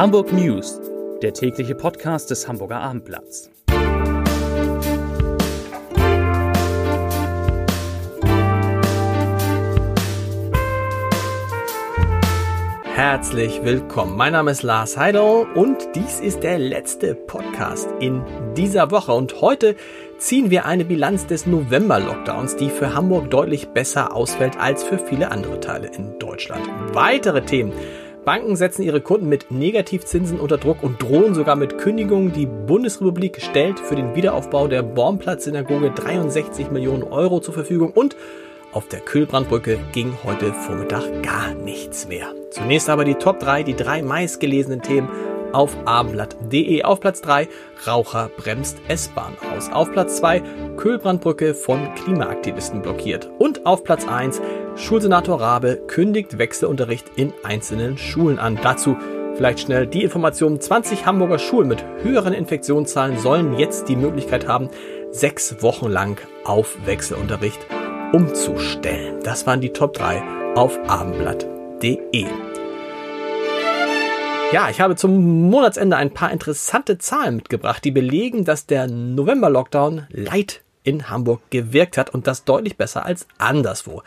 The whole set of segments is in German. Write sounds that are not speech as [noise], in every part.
Hamburg News, der tägliche Podcast des Hamburger Abendblatts. Herzlich willkommen. Mein Name ist Lars Heidel und dies ist der letzte Podcast in dieser Woche. Und heute ziehen wir eine Bilanz des November-Lockdowns, die für Hamburg deutlich besser ausfällt als für viele andere Teile in Deutschland. Weitere Themen. Banken setzen ihre Kunden mit Negativzinsen unter Druck und drohen sogar mit Kündigungen. Die Bundesrepublik stellt für den Wiederaufbau der Bornplatz-Synagoge 63 Millionen Euro zur Verfügung und auf der Kühlbrandbrücke ging heute Vormittag gar nichts mehr. Zunächst aber die Top 3, die drei meistgelesenen Themen auf abendblatt.de. Auf Platz 3 Raucher bremst S-Bahn aus. Auf Platz 2 Kühlbrandbrücke von Klimaaktivisten blockiert. Und auf Platz 1 Schulsenator Rabe kündigt Wechselunterricht in einzelnen Schulen an. Dazu vielleicht schnell die Information. 20 Hamburger Schulen mit höheren Infektionszahlen sollen jetzt die Möglichkeit haben, sechs Wochen lang auf Wechselunterricht umzustellen. Das waren die Top 3 auf abendblatt.de. Ja, ich habe zum Monatsende ein paar interessante Zahlen mitgebracht, die belegen, dass der November-Lockdown Leid in Hamburg gewirkt hat und das deutlich besser als anderswo.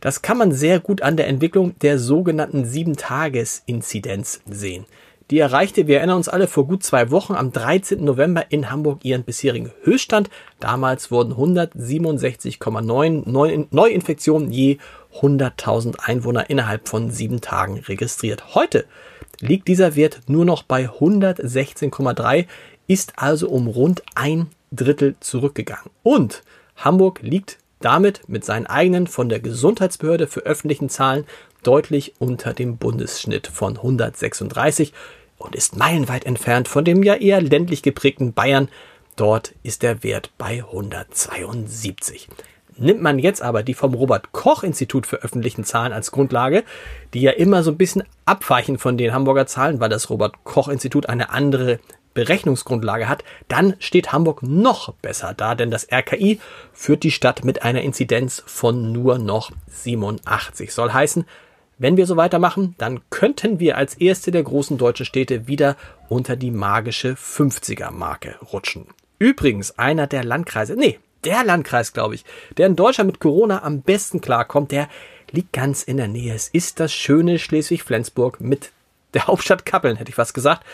Das kann man sehr gut an der Entwicklung der sogenannten 7-Tages-Inzidenz sehen. Die erreichte, wir erinnern uns alle, vor gut zwei Wochen am 13. November in Hamburg ihren bisherigen Höchststand. Damals wurden 167,9 Neuinfektionen je 100.000 Einwohner innerhalb von sieben Tagen registriert. Heute liegt dieser Wert nur noch bei 116,3, ist also um rund ein Drittel zurückgegangen. Und Hamburg liegt damit mit seinen eigenen von der Gesundheitsbehörde für öffentlichen Zahlen deutlich unter dem Bundesschnitt von 136 und ist meilenweit entfernt von dem ja eher ländlich geprägten Bayern. Dort ist der Wert bei 172. Nimmt man jetzt aber die vom Robert Koch Institut für öffentlichen Zahlen als Grundlage, die ja immer so ein bisschen abweichen von den Hamburger Zahlen, weil das Robert Koch Institut eine andere Berechnungsgrundlage hat, dann steht Hamburg noch besser da, denn das RKI führt die Stadt mit einer Inzidenz von nur noch 87. Soll heißen, wenn wir so weitermachen, dann könnten wir als erste der großen deutschen Städte wieder unter die magische 50er Marke rutschen. Übrigens, einer der Landkreise, nee, der Landkreis, glaube ich, der in Deutschland mit Corona am besten klarkommt, der liegt ganz in der Nähe. Es ist das schöne Schleswig-Flensburg mit der [laughs] Hauptstadt Kappeln, hätte ich fast gesagt.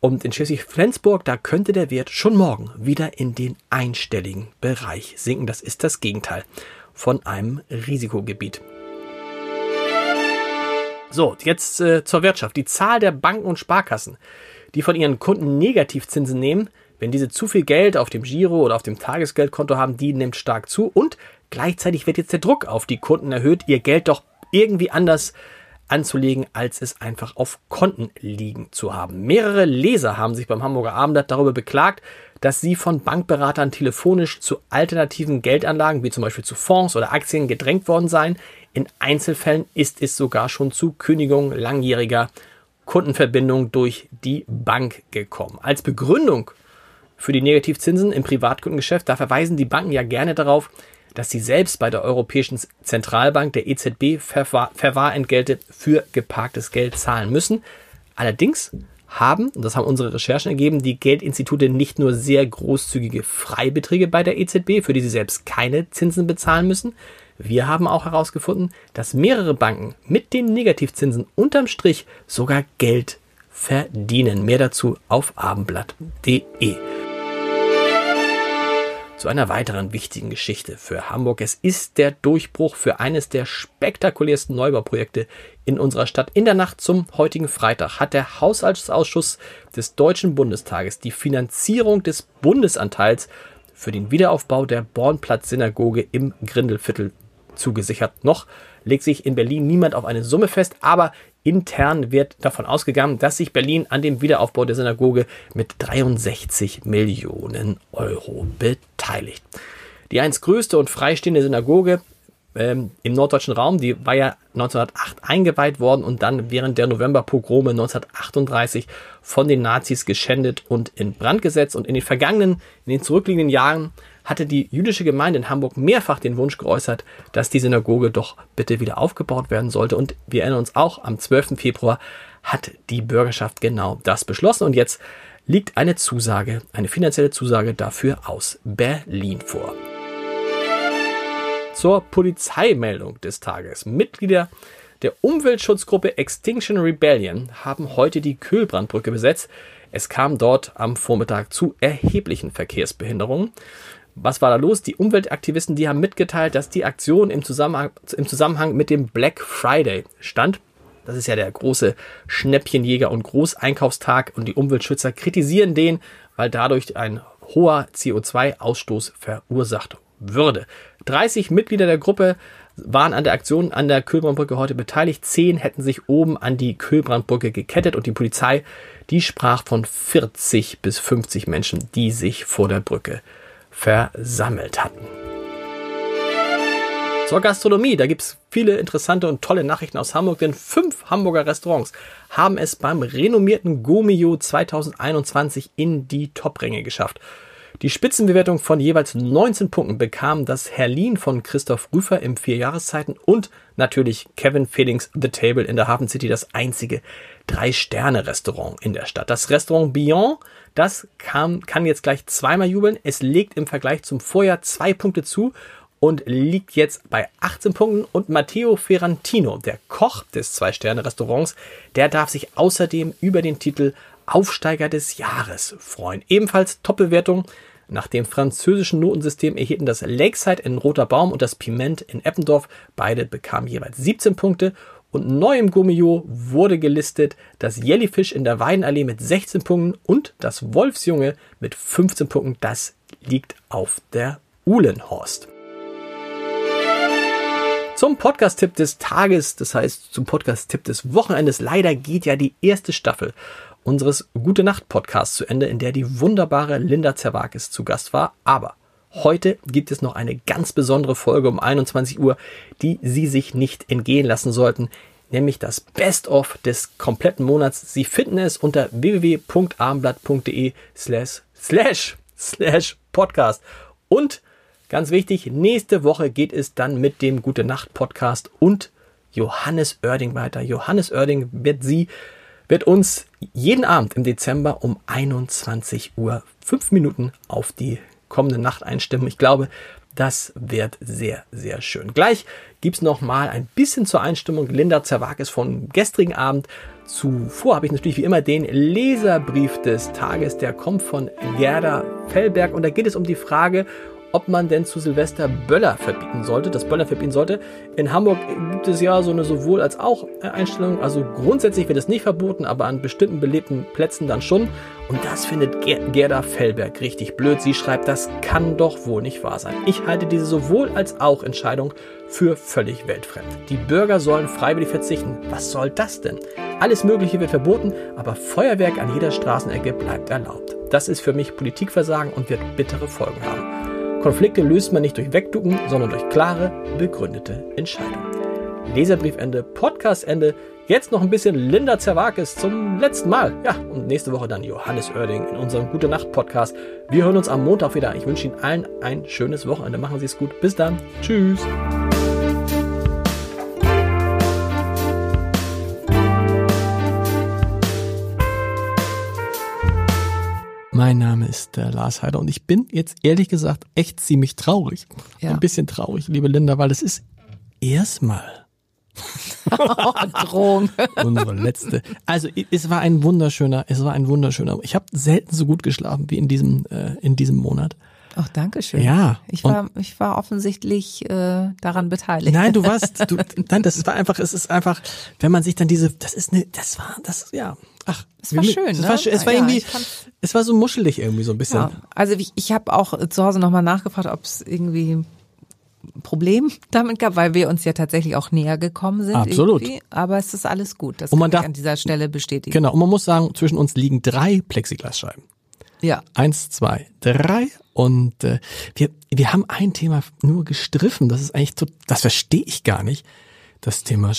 Und in Schleswig-Flensburg, da könnte der Wert schon morgen wieder in den einstelligen Bereich sinken. Das ist das Gegenteil von einem Risikogebiet. So, jetzt äh, zur Wirtschaft. Die Zahl der Banken und Sparkassen, die von ihren Kunden Negativzinsen nehmen, wenn diese zu viel Geld auf dem Giro oder auf dem Tagesgeldkonto haben, die nimmt stark zu und gleichzeitig wird jetzt der Druck auf die Kunden erhöht, ihr Geld doch irgendwie anders anzulegen, als es einfach auf Konten liegen zu haben. Mehrere Leser haben sich beim Hamburger Abendblatt darüber beklagt, dass sie von Bankberatern telefonisch zu alternativen Geldanlagen, wie zum Beispiel zu Fonds oder Aktien, gedrängt worden seien. In Einzelfällen ist es sogar schon zu Kündigung langjähriger Kundenverbindungen durch die Bank gekommen. Als Begründung für die Negativzinsen im Privatkundengeschäft, da verweisen die Banken ja gerne darauf, dass sie selbst bei der Europäischen Zentralbank, der EZB, Verwahr Verwahrentgelte für geparktes Geld zahlen müssen. Allerdings haben, und das haben unsere Recherchen ergeben, die Geldinstitute nicht nur sehr großzügige Freibeträge bei der EZB, für die sie selbst keine Zinsen bezahlen müssen. Wir haben auch herausgefunden, dass mehrere Banken mit den Negativzinsen unterm Strich sogar Geld verdienen. Mehr dazu auf abendblatt.de zu einer weiteren wichtigen Geschichte für Hamburg. Es ist der Durchbruch für eines der spektakulärsten Neubauprojekte in unserer Stadt. In der Nacht zum heutigen Freitag hat der Haushaltsausschuss des Deutschen Bundestages die Finanzierung des Bundesanteils für den Wiederaufbau der Bornplatz-Synagoge im Grindelviertel zugesichert. Noch legt sich in Berlin niemand auf eine Summe fest, aber Intern wird davon ausgegangen, dass sich Berlin an dem Wiederaufbau der Synagoge mit 63 Millionen Euro beteiligt. Die einst größte und freistehende Synagoge ähm, im norddeutschen Raum, die war ja 1908 eingeweiht worden und dann während der Novemberpogrome 1938 von den Nazis geschändet und in Brand gesetzt. Und in den vergangenen, in den zurückliegenden Jahren hatte die jüdische Gemeinde in Hamburg mehrfach den Wunsch geäußert, dass die Synagoge doch bitte wieder aufgebaut werden sollte. Und wir erinnern uns auch, am 12. Februar hat die Bürgerschaft genau das beschlossen und jetzt liegt eine Zusage, eine finanzielle Zusage dafür aus Berlin vor. Zur Polizeimeldung des Tages. Mitglieder der Umweltschutzgruppe Extinction Rebellion haben heute die Kühlbrandbrücke besetzt. Es kam dort am Vormittag zu erheblichen Verkehrsbehinderungen. Was war da los? Die Umweltaktivisten, die haben mitgeteilt, dass die Aktion im Zusammenhang, im Zusammenhang mit dem Black Friday stand. Das ist ja der große Schnäppchenjäger und Großeinkaufstag und die Umweltschützer kritisieren den, weil dadurch ein hoher CO2-Ausstoß verursacht würde. 30 Mitglieder der Gruppe waren an der Aktion an der Kühlbrandbrücke heute beteiligt. Zehn hätten sich oben an die Kühlbrandbrücke gekettet und die Polizei, die sprach von 40 bis 50 Menschen, die sich vor der Brücke versammelt hatten. Zur Gastronomie, da gibt es viele interessante und tolle Nachrichten aus Hamburg, denn fünf Hamburger Restaurants haben es beim renommierten Gomio 2021 in die Top-Ränge geschafft. Die Spitzenbewertung von jeweils 19 Punkten bekam das Herlin von Christoph Rüfer im Vierjahreszeiten und natürlich Kevin Feelings The Table in der Hafen City, das einzige Drei-Sterne-Restaurant in der Stadt. Das Restaurant Beyond, das kam, kann jetzt gleich zweimal jubeln. Es legt im Vergleich zum Vorjahr zwei Punkte zu und liegt jetzt bei 18 Punkten. Und Matteo Ferrantino, der Koch des Zwei-Sterne-Restaurants, der darf sich außerdem über den Titel Aufsteiger des Jahres freuen. Ebenfalls Top-Bewertung nach dem französischen Notensystem erhielten das Lakeside in Roter Baum und das Piment in Eppendorf. Beide bekamen jeweils 17 Punkte. Und neu im Gummio wurde gelistet das Jellyfish in der Weidenallee mit 16 Punkten und das Wolfsjunge mit 15 Punkten. Das liegt auf der Uhlenhorst. Zum Podcast-Tipp des Tages, das heißt zum Podcast-Tipp des Wochenendes. Leider geht ja die erste Staffel unseres Gute Nacht Podcasts zu Ende, in der die wunderbare Linda Zerwakis zu Gast war. Aber heute gibt es noch eine ganz besondere Folge um 21 Uhr, die Sie sich nicht entgehen lassen sollten, nämlich das Best-of des kompletten Monats. Sie finden es unter www.abendblatt.de slash slash slash podcast. Und ganz wichtig, nächste Woche geht es dann mit dem Gute Nacht Podcast und Johannes Oerding weiter. Johannes Oerding wird Sie wird uns jeden Abend im Dezember um 21 Uhr fünf Minuten auf die kommende Nacht einstimmen. Ich glaube, das wird sehr, sehr schön. Gleich gibt's noch mal ein bisschen zur Einstimmung. Linda Zerwakis von gestrigen Abend. Zuvor habe ich natürlich wie immer den Leserbrief des Tages. Der kommt von Gerda Fellberg und da geht es um die Frage, ob man denn zu Silvester Böller verbieten sollte, das Böller verbieten sollte. In Hamburg gibt es ja so eine sowohl als auch Einstellung. Also grundsätzlich wird es nicht verboten, aber an bestimmten belebten Plätzen dann schon. Und das findet Gerda Fellberg richtig blöd. Sie schreibt, das kann doch wohl nicht wahr sein. Ich halte diese sowohl als auch Entscheidung für völlig weltfremd. Die Bürger sollen freiwillig verzichten. Was soll das denn? Alles Mögliche wird verboten, aber Feuerwerk an jeder Straßenecke bleibt erlaubt. Das ist für mich Politikversagen und wird bittere Folgen haben. Konflikte löst man nicht durch Wegducken, sondern durch klare, begründete Entscheidungen. Leserbriefende, Podcastende, jetzt noch ein bisschen Linda Zerwakis zum letzten Mal. Ja, und nächste Woche dann Johannes Oerding in unserem Gute Nacht Podcast. Wir hören uns am Montag wieder. Ich wünsche Ihnen allen ein schönes Wochenende. Machen Sie es gut. Bis dann. Tschüss. Mein Name ist äh, Lars Heider und ich bin jetzt ehrlich gesagt echt ziemlich traurig. Ja. Ein bisschen traurig, liebe Linda, weil es ist erstmal [laughs] Drohung. Unsere letzte. Also es war ein wunderschöner, es war ein wunderschöner. Ich habe selten so gut geschlafen wie in diesem äh, in diesem Monat. Ach, danke schön. Ja. Ich war, ich war offensichtlich äh, daran beteiligt. Nein, du warst, du, [laughs] nein, das war einfach, es ist einfach, wenn man sich dann diese, das ist eine, das war, das, ja, ach, es war schön, es ne? War, es war ja, irgendwie, es war so muschelig irgendwie so ein bisschen. Ja, also ich, ich habe auch zu Hause nochmal nachgefragt, ob es irgendwie ein Problem [laughs] damit gab, weil wir uns ja tatsächlich auch näher gekommen sind. Absolut. Irgendwie. Aber es ist alles gut. Das Und man kann darf- ich an dieser Stelle bestätigen. Genau. Und man muss sagen, zwischen uns liegen drei Plexiglasscheiben. Ja. Eins, zwei, drei. Und äh, wir, wir haben ein Thema nur gestriffen. Das ist eigentlich, so, das verstehe ich gar nicht. Das Thema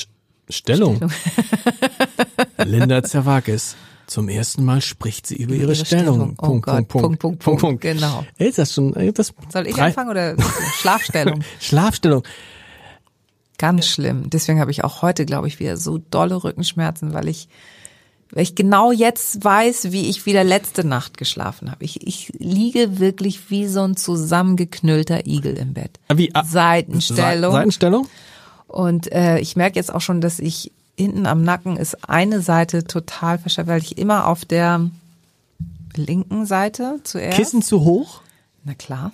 Sch- Stellung. [laughs] Linda Zerwakis. Zum ersten Mal spricht sie über ihre, ihre Stellung. Stellung. Oh Gott. Punkt, Punkt, Punkt. Genau. Ey, ist das schon, ey, das Soll ich drei- anfangen oder [laughs] Schlafstellung? Schlafstellung. Ganz schlimm. Deswegen habe ich auch heute, glaube ich, wieder so dolle Rückenschmerzen, weil ich Weil ich genau jetzt weiß, wie ich wieder letzte Nacht geschlafen habe. Ich, ich liege wirklich wie so ein zusammengeknüllter Igel im Bett. Wie, ah, Seitenstellung. Se- Seitenstellung? Und äh, ich merke jetzt auch schon, dass ich hinten am Nacken ist eine Seite total verschärft, weil ich immer auf der linken Seite zuerst. Kissen zu hoch? Na klar.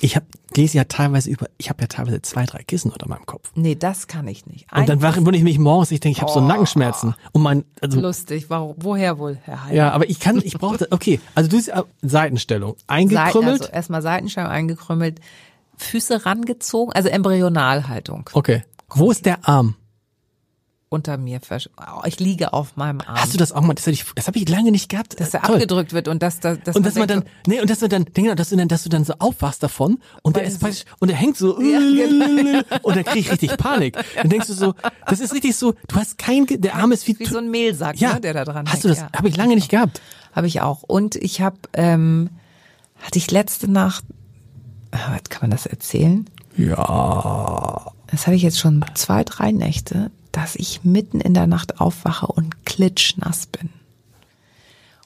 Ich hab, lese ja teilweise über, ich habe ja teilweise zwei, drei Kissen unter meinem Kopf. Nee, das kann ich nicht. Und dann Ein- wache wundere ich mich morgens, ich denke, ich habe so Oh. Nackenschmerzen. Und mein, also, lustig. Warum, woher wohl, Herr Heil? ja, aber ich kann, ich brauche, okay, also du bist äh, Seitenstellung, Seiten, eingekrümmelt. also erstmal Seitenscheiben eingekrümmelt, Füße rangezogen, also Embryonalhaltung okay. Wo ist der Arm? unter mir. versch- Oh, Ich liege auf meinem Arm. Hast du das auch mal, das habe ich, das hab ich lange nicht gehabt. dass er Toll. abgedrückt wird und dass, dass, dass Und dass man dann, denkt, nee, und dass man dann, genau, dass du dann, dass du dann so aufwachst davon und der ist du praktisch, und der hängt so, [laughs] Ja, genau. [laughs] und dann krieg ich richtig Panik. [laughs] Dann denkst du so, das ist richtig so, du hast kein, der Arm ist wie, wie so ein Mehlsack, ja, ne, der da dran Hast du hängt. das, Ja. habe ich lange nicht gehabt. Habe ich auch. Und ich habe, ähm, hatte ich letzte Nacht, ah, kann man das erzählen? Ja. Das hatte ich jetzt schon zwei, drei Nächte, dass ich mitten in der Nacht aufwache und klitschnass bin.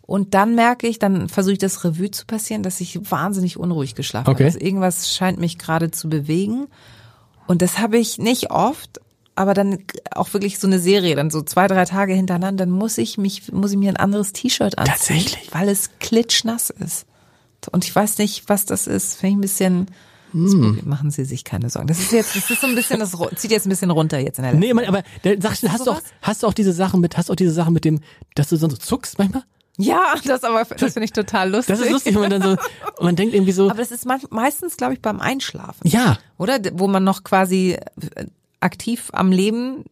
Und dann merke ich, dann versuche ich das Revue zu passieren, dass ich wahnsinnig unruhig geschlafen Okay. habe. Also irgendwas scheint mich gerade zu bewegen. Und das habe ich nicht oft, aber dann auch wirklich so eine Serie, dann so zwei, drei Tage hintereinander, dann muss ich mich, muss ich mir ein anderes T-Shirt anziehen. Tatsächlich? Weil es klitschnass ist. Und ich weiß nicht, was das ist. Finde ich ein bisschen, Hm. machen Sie sich keine Sorgen. Das ist jetzt, das ist so ein bisschen, das zieht jetzt ein bisschen runter jetzt in der Nee, aber der, sagst du, hast du auch, hast du auch diese Sachen mit, hast du auch diese Sachen mit dem, dass du sonst so zuckst manchmal? Ja, das aber, das finde ich total lustig. Das ist lustig, wenn man dann so, man denkt irgendwie so, Aber das ist meistens, glaube ich, beim Einschlafen. ja, Oder? Wo man noch quasi äh, aktiv am Leben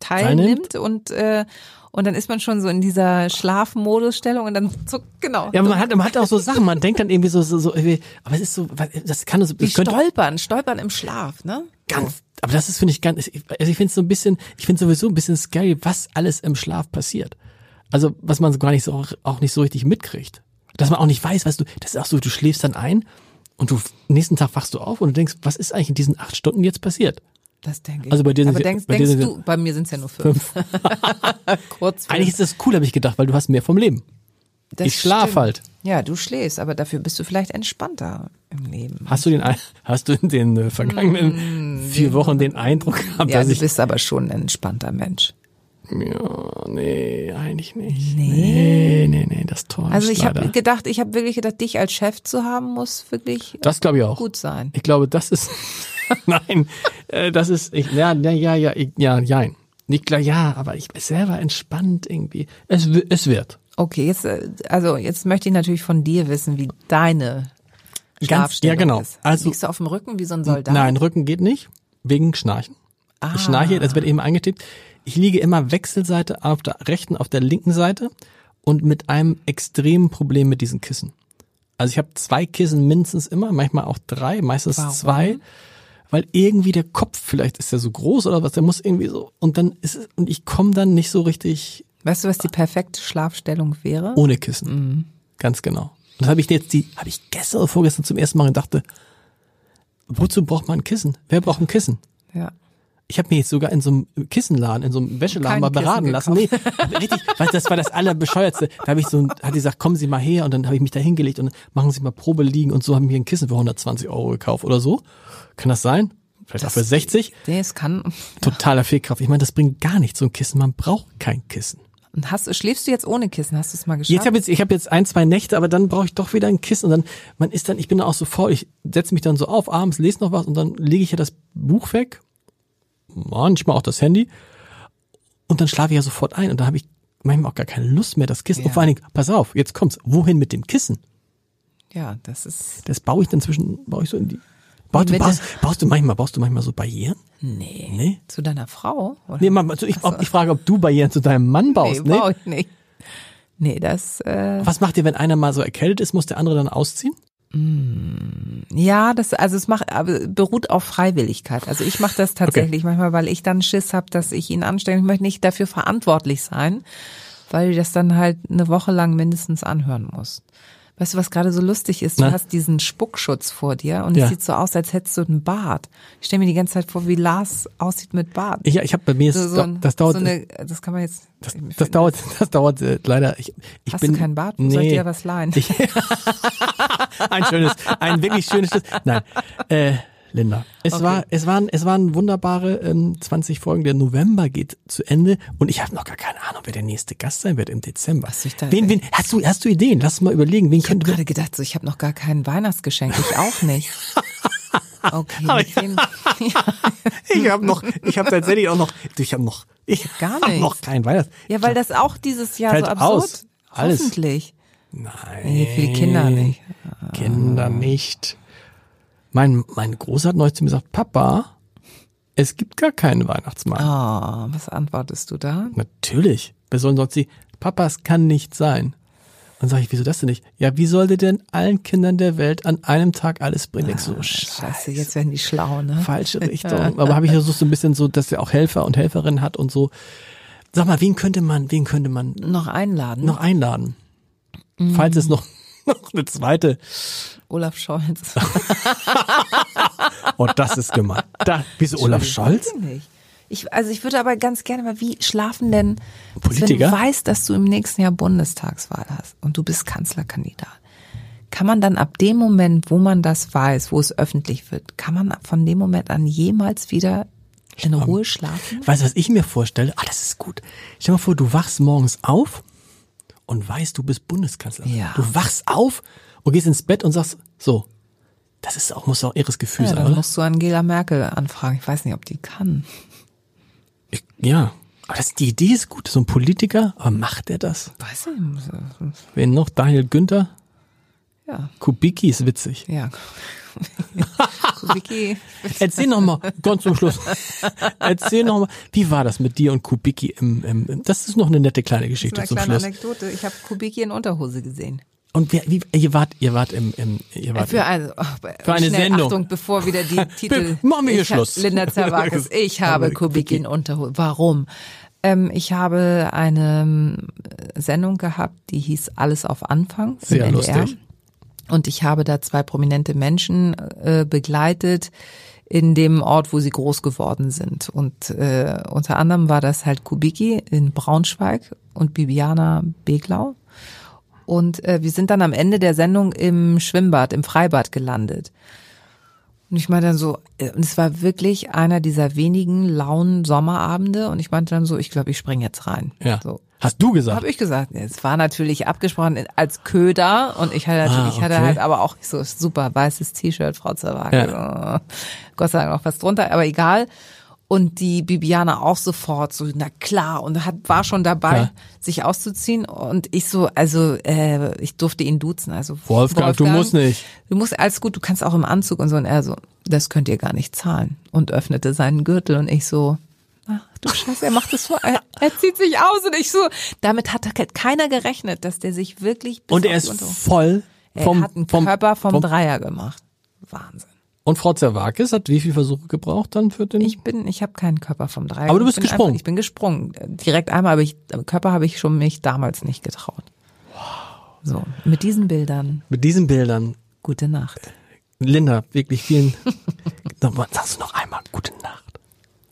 teilnimmt und, äh, und dann ist man schon so in dieser Schlafmodusstellung und dann zuckt, genau. ja, man hat, man hat auch so Sachen, man denkt dann irgendwie so, so, so irgendwie, aber es ist so, das kann so, das könnte stolpern, stolpern im Schlaf, ne? ganz, aber das ist, finde ich, ganz, ich- also ich finde es so ein bisschen, ich finde sowieso ein bisschen scary, was alles im Schlaf passiert. Also, was man so gar nicht so, auch nicht so richtig mitkriegt. Dass man auch nicht weiß, weißt du, das ist auch so, du schläfst dann ein und du, nächsten Tag wachst du auf und du denkst, was ist eigentlich in diesen acht Stunden jetzt passiert? Das denke ich. Also bei dir sind aber denkst, bei denkst du, bei mir sind es ja nur [laughs] fünf. [laughs] Kurz. Eigentlich ist das cool, habe ich gedacht, weil du hast mehr vom Leben. Das ich schlaf halt. Ja, du schläfst, aber dafür bist du vielleicht entspannter im Leben. Hast du den, hast du in den äh, vergangenen vier Wochen den Eindruck gehabt, Mm, ja, dass du ich, bist aber schon ein entspannter Mensch. ja, nee, eigentlich nicht. Nee, nee, nee, das täuscht Also ich habe gedacht, ich habe wirklich gedacht, dich als Chef zu haben, muss wirklich Das glaube ich auch. gut sein. Ich glaube, das ist, [laughs] nein, äh, das ist, ich, ja, ja, ja, ja, ich, ja, jein. Nicht klar, ja, aber ich bin selber entspannt irgendwie. Es, es wird. Okay, jetzt äh, also jetzt möchte ich natürlich von dir wissen, wie deine Schlafstellung ja, genau. ist. Also- Liegst du auf dem Rücken wie so ein Soldat? Nein, Rücken geht nicht, wegen Schnarchen. Ah. Ich schnarche, das wird eben eingetippt. Ich liege immer Wechselseite auf der rechten, auf der linken Seite und mit einem extremen Problem mit diesen Kissen. Also ich habe zwei Kissen mindestens immer, manchmal auch drei, meistens Warum? zwei, weil irgendwie der Kopf vielleicht ist ja so groß oder was, der muss irgendwie so und dann ist es, und ich komme dann nicht so richtig Weißt du, was die perfekte Schlafstellung wäre? ohne Kissen. Mhm. Ganz genau. Und das habe ich jetzt die, habe ich gestern oder vorgestern zum ersten Mal gedacht, wozu braucht man ein Kissen? Wer braucht ein Kissen? Ja. Ich habe mir jetzt sogar in so einem Kissenladen, in so einem Wäscheladen mal beraten lassen. Nee, [laughs] richtig, weil das war das allerbescheuertste. Da habe ich so, hat die gesagt, kommen Sie mal her und dann habe ich mich da hingelegt und machen Sie mal Probe liegen und so haben wir ein Kissen für 120 Euro gekauft oder so. Kann das sein? Vielleicht auch für 60. Nee, es kann. Totaler Fehlkraft. Ich meine, das bringt gar nichts, so ein Kissen. Man braucht kein Kissen. Und hast schläfst du jetzt ohne Kissen? Hast du es mal geschafft? Jetzt habe jetzt, ich habe jetzt ein, zwei Nächte, aber dann brauche ich doch wieder ein Kissen und dann, man ist dann, ich bin dann auch so faul, ich setze mich dann so auf, abends lese noch was und dann lege ich ja das Buch weg, manchmal auch das Handy und dann schlafe ich ja sofort ein und dann habe ich manchmal auch gar keine Lust mehr, das Kissen. Ja. Und vor allen Dingen, pass auf, jetzt kommt's, wohin mit dem Kissen? ja, das ist. Das baue ich dann zwischen, baue ich so in die, baust, du, baust, baust du manchmal, baust du manchmal so Barrieren? Nee. Nee? Zu deiner Frau? Oder? Nee, man, also ich, ob, ich frage, ob du Barrieren zu deinem Mann baust, nee, ne? brauch ich nicht. Nee, das, äh, Was macht ihr, wenn einer mal so erkältet ist, muss der andere dann ausziehen? Ja, das, also es macht, beruht auf Freiwilligkeit. Also ich mache das tatsächlich manchmal, weil ich dann Schiss habe, dass ich ihn anstelle. Ich möchte nicht dafür verantwortlich sein, weil ich das dann halt eine Woche lang mindestens anhören muss. Weißt du, was gerade so lustig ist? Du Na? hast diesen Spuckschutz vor dir und Ja. es sieht so aus, als hättest du einen Bart. Ich stelle mir die ganze Zeit vor, wie Lars aussieht mit Bart. Ich, ich habe bei mir, so, so ein, das dauert, so eine, das kann man jetzt. das, das dauert, [laughs] das dauert äh, leider. Ich, ich Hast bin, du keinen Bart? Wo soll ich dir was leihen? Ich, [laughs] ein schönes, ein wirklich schönes. Schluss. Nein, äh, Linda, es Okay. war, es waren, es waren wunderbare ähm, 20 Folgen. Der November geht zu Ende und ich habe noch gar keine Ahnung, wer der nächste Gast sein wird im Dezember. Was ich da- wen, wen, hast du, hast du Ideen? Lass mal überlegen, wen Ich habe gerade gedacht, so, ich habe noch gar kein Weihnachtsgeschenk. Ich auch nicht. [laughs] Okay, Aber mit wem? Ich [laughs] habe noch, ich habe tatsächlich auch noch, ich habe noch, ich Gar habe noch kein Weihnachts. Ja, weil das auch dieses Jahr Fällt so absurd. aus. Alles. Hoffentlich. Nein. Nee, für die Kinder nicht. Kinder nicht. Mein, mein Großer hat neulich zu mir gesagt, Papa, es gibt gar keinen Weihnachtsmann. Oh, was antwortest du da? Natürlich. Wer soll sonst sie? Papa, es kann nicht sein. Dann sage ich, wieso das denn nicht? Ja, wie sollte denn allen Kindern der Welt an einem Tag alles bringen? Ich so, Scheiße, scheiße, jetzt werden die schlau, ne? falsche [laughs] Richtung. Aber habe ich versucht so ein bisschen so, dass er auch Helfer und Helferinnen hat und so. Sag mal, wen könnte man, wen könnte man Noch einladen. noch einladen? Falls es noch, [laughs] noch eine zweite. Olaf Scholz. [laughs] Oh, das ist gemein. Da, wieso Olaf Scholz? Ich, also ich würde aber ganz gerne mal, wie schlafen denn Politiker? Wenn du weißt, dass du im nächsten Jahr Bundestagswahl hast und du bist Kanzlerkandidat, kann man dann ab dem Moment, wo man das weiß, wo es öffentlich wird, kann man von dem Moment an jemals wieder in Ruhe schlafen? Weißt du, was ich mir vorstelle? Ah, das ist gut. Stell dir mal vor, du wachst morgens auf und weißt, du bist Bundeskanzler. Ja. Du wachst auf und gehst ins Bett und sagst, so, das ist auch, muss auch ihres Gefühl Ja, sein, oder? musst du Angela Merkel anfragen. Ich weiß nicht, ob die kann. Ich, ja. Aber das, die Idee ist gut. So ein Politiker, aber macht er das? Weiß ich nicht. Wen noch? Daniel Günther? Ja, Kubicki ist witzig. ja. [laughs] Kubicki. Erzähl noch mal, ganz zum Schluss. Erzähl noch mal, wie war das mit dir und Kubicki im, im, das ist noch eine nette kleine Geschichte Eine zum kleine Schluss. Anekdote. Ich habe Kubicki in Unterhose gesehen. Und wer, wie, ihr wart, ihr wart im, im ihr wart Für eine, oh, Für eine Sendung. Achtung, bevor wieder die [laughs] Titel. Machen wir hier Schluss. Linda [laughs] Zerwakis, ich habe Kubicki in Unterhose. Warum? Ähm, ich habe eine ähm, Sendung gehabt, die hieß Alles auf Anfang. Sehr NDR. lustig. Und ich habe da zwei prominente Menschen äh, begleitet in dem Ort, wo sie groß geworden sind. Und äh, unter anderem war das halt Kubicki in Braunschweig und Bibiana Beglau. Und äh, wir sind dann am Ende der Sendung im Schwimmbad, im Freibad gelandet. Und ich meinte dann so, äh, und es war wirklich einer dieser wenigen lauen Sommerabende. Und ich meinte dann so, ich glaube, ich spring jetzt rein. Ja. So. Hast du gesagt? Habe ich gesagt. Es war natürlich abgesprochen als Köder und ich hatte natürlich, Ah, ich hatte okay. halt aber auch so super weißes T-Shirt, Frau Zerwake. Oh, Gott sei Dank auch was drunter, aber egal. Und die Bibiana auch sofort so, na klar, und hat, war schon dabei, Ja. sich auszuziehen. Und ich so, also äh, ich durfte ihn duzen. Also Wolfgang, du musst nicht. Du musst alles gut, du kannst auch im Anzug und so. Und er so, das könnt ihr gar nicht zahlen. Und öffnete seinen Gürtel und ich so, ach du Scheiße, er macht es vor, er, er zieht sich aus und ich so, damit hat keiner gerechnet, dass der sich wirklich bis und er ist voll er vom, hat einen vom, Körper vom, vom Dreier gemacht. Wahnsinn. Und Frau Zerwakis hat wie viele Versuche gebraucht dann für den? Ich bin, ich habe keinen Körper vom Dreier. Aber du bist gesprungen. Einfach, ich bin gesprungen. Direkt einmal, aber ich, Körper habe ich schon mich damals nicht getraut. So, mit diesen Bildern, mit diesen Bildern. gute Nacht. Linda, wirklich vielen. [laughs] Sagst du noch einmal gute Nacht.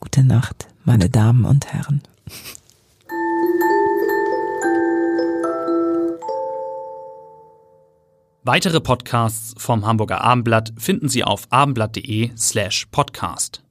Gute Nacht, meine Damen und Herren. Weitere Podcasts vom Hamburger Abendblatt finden Sie auf abendblatt.de slash podcast.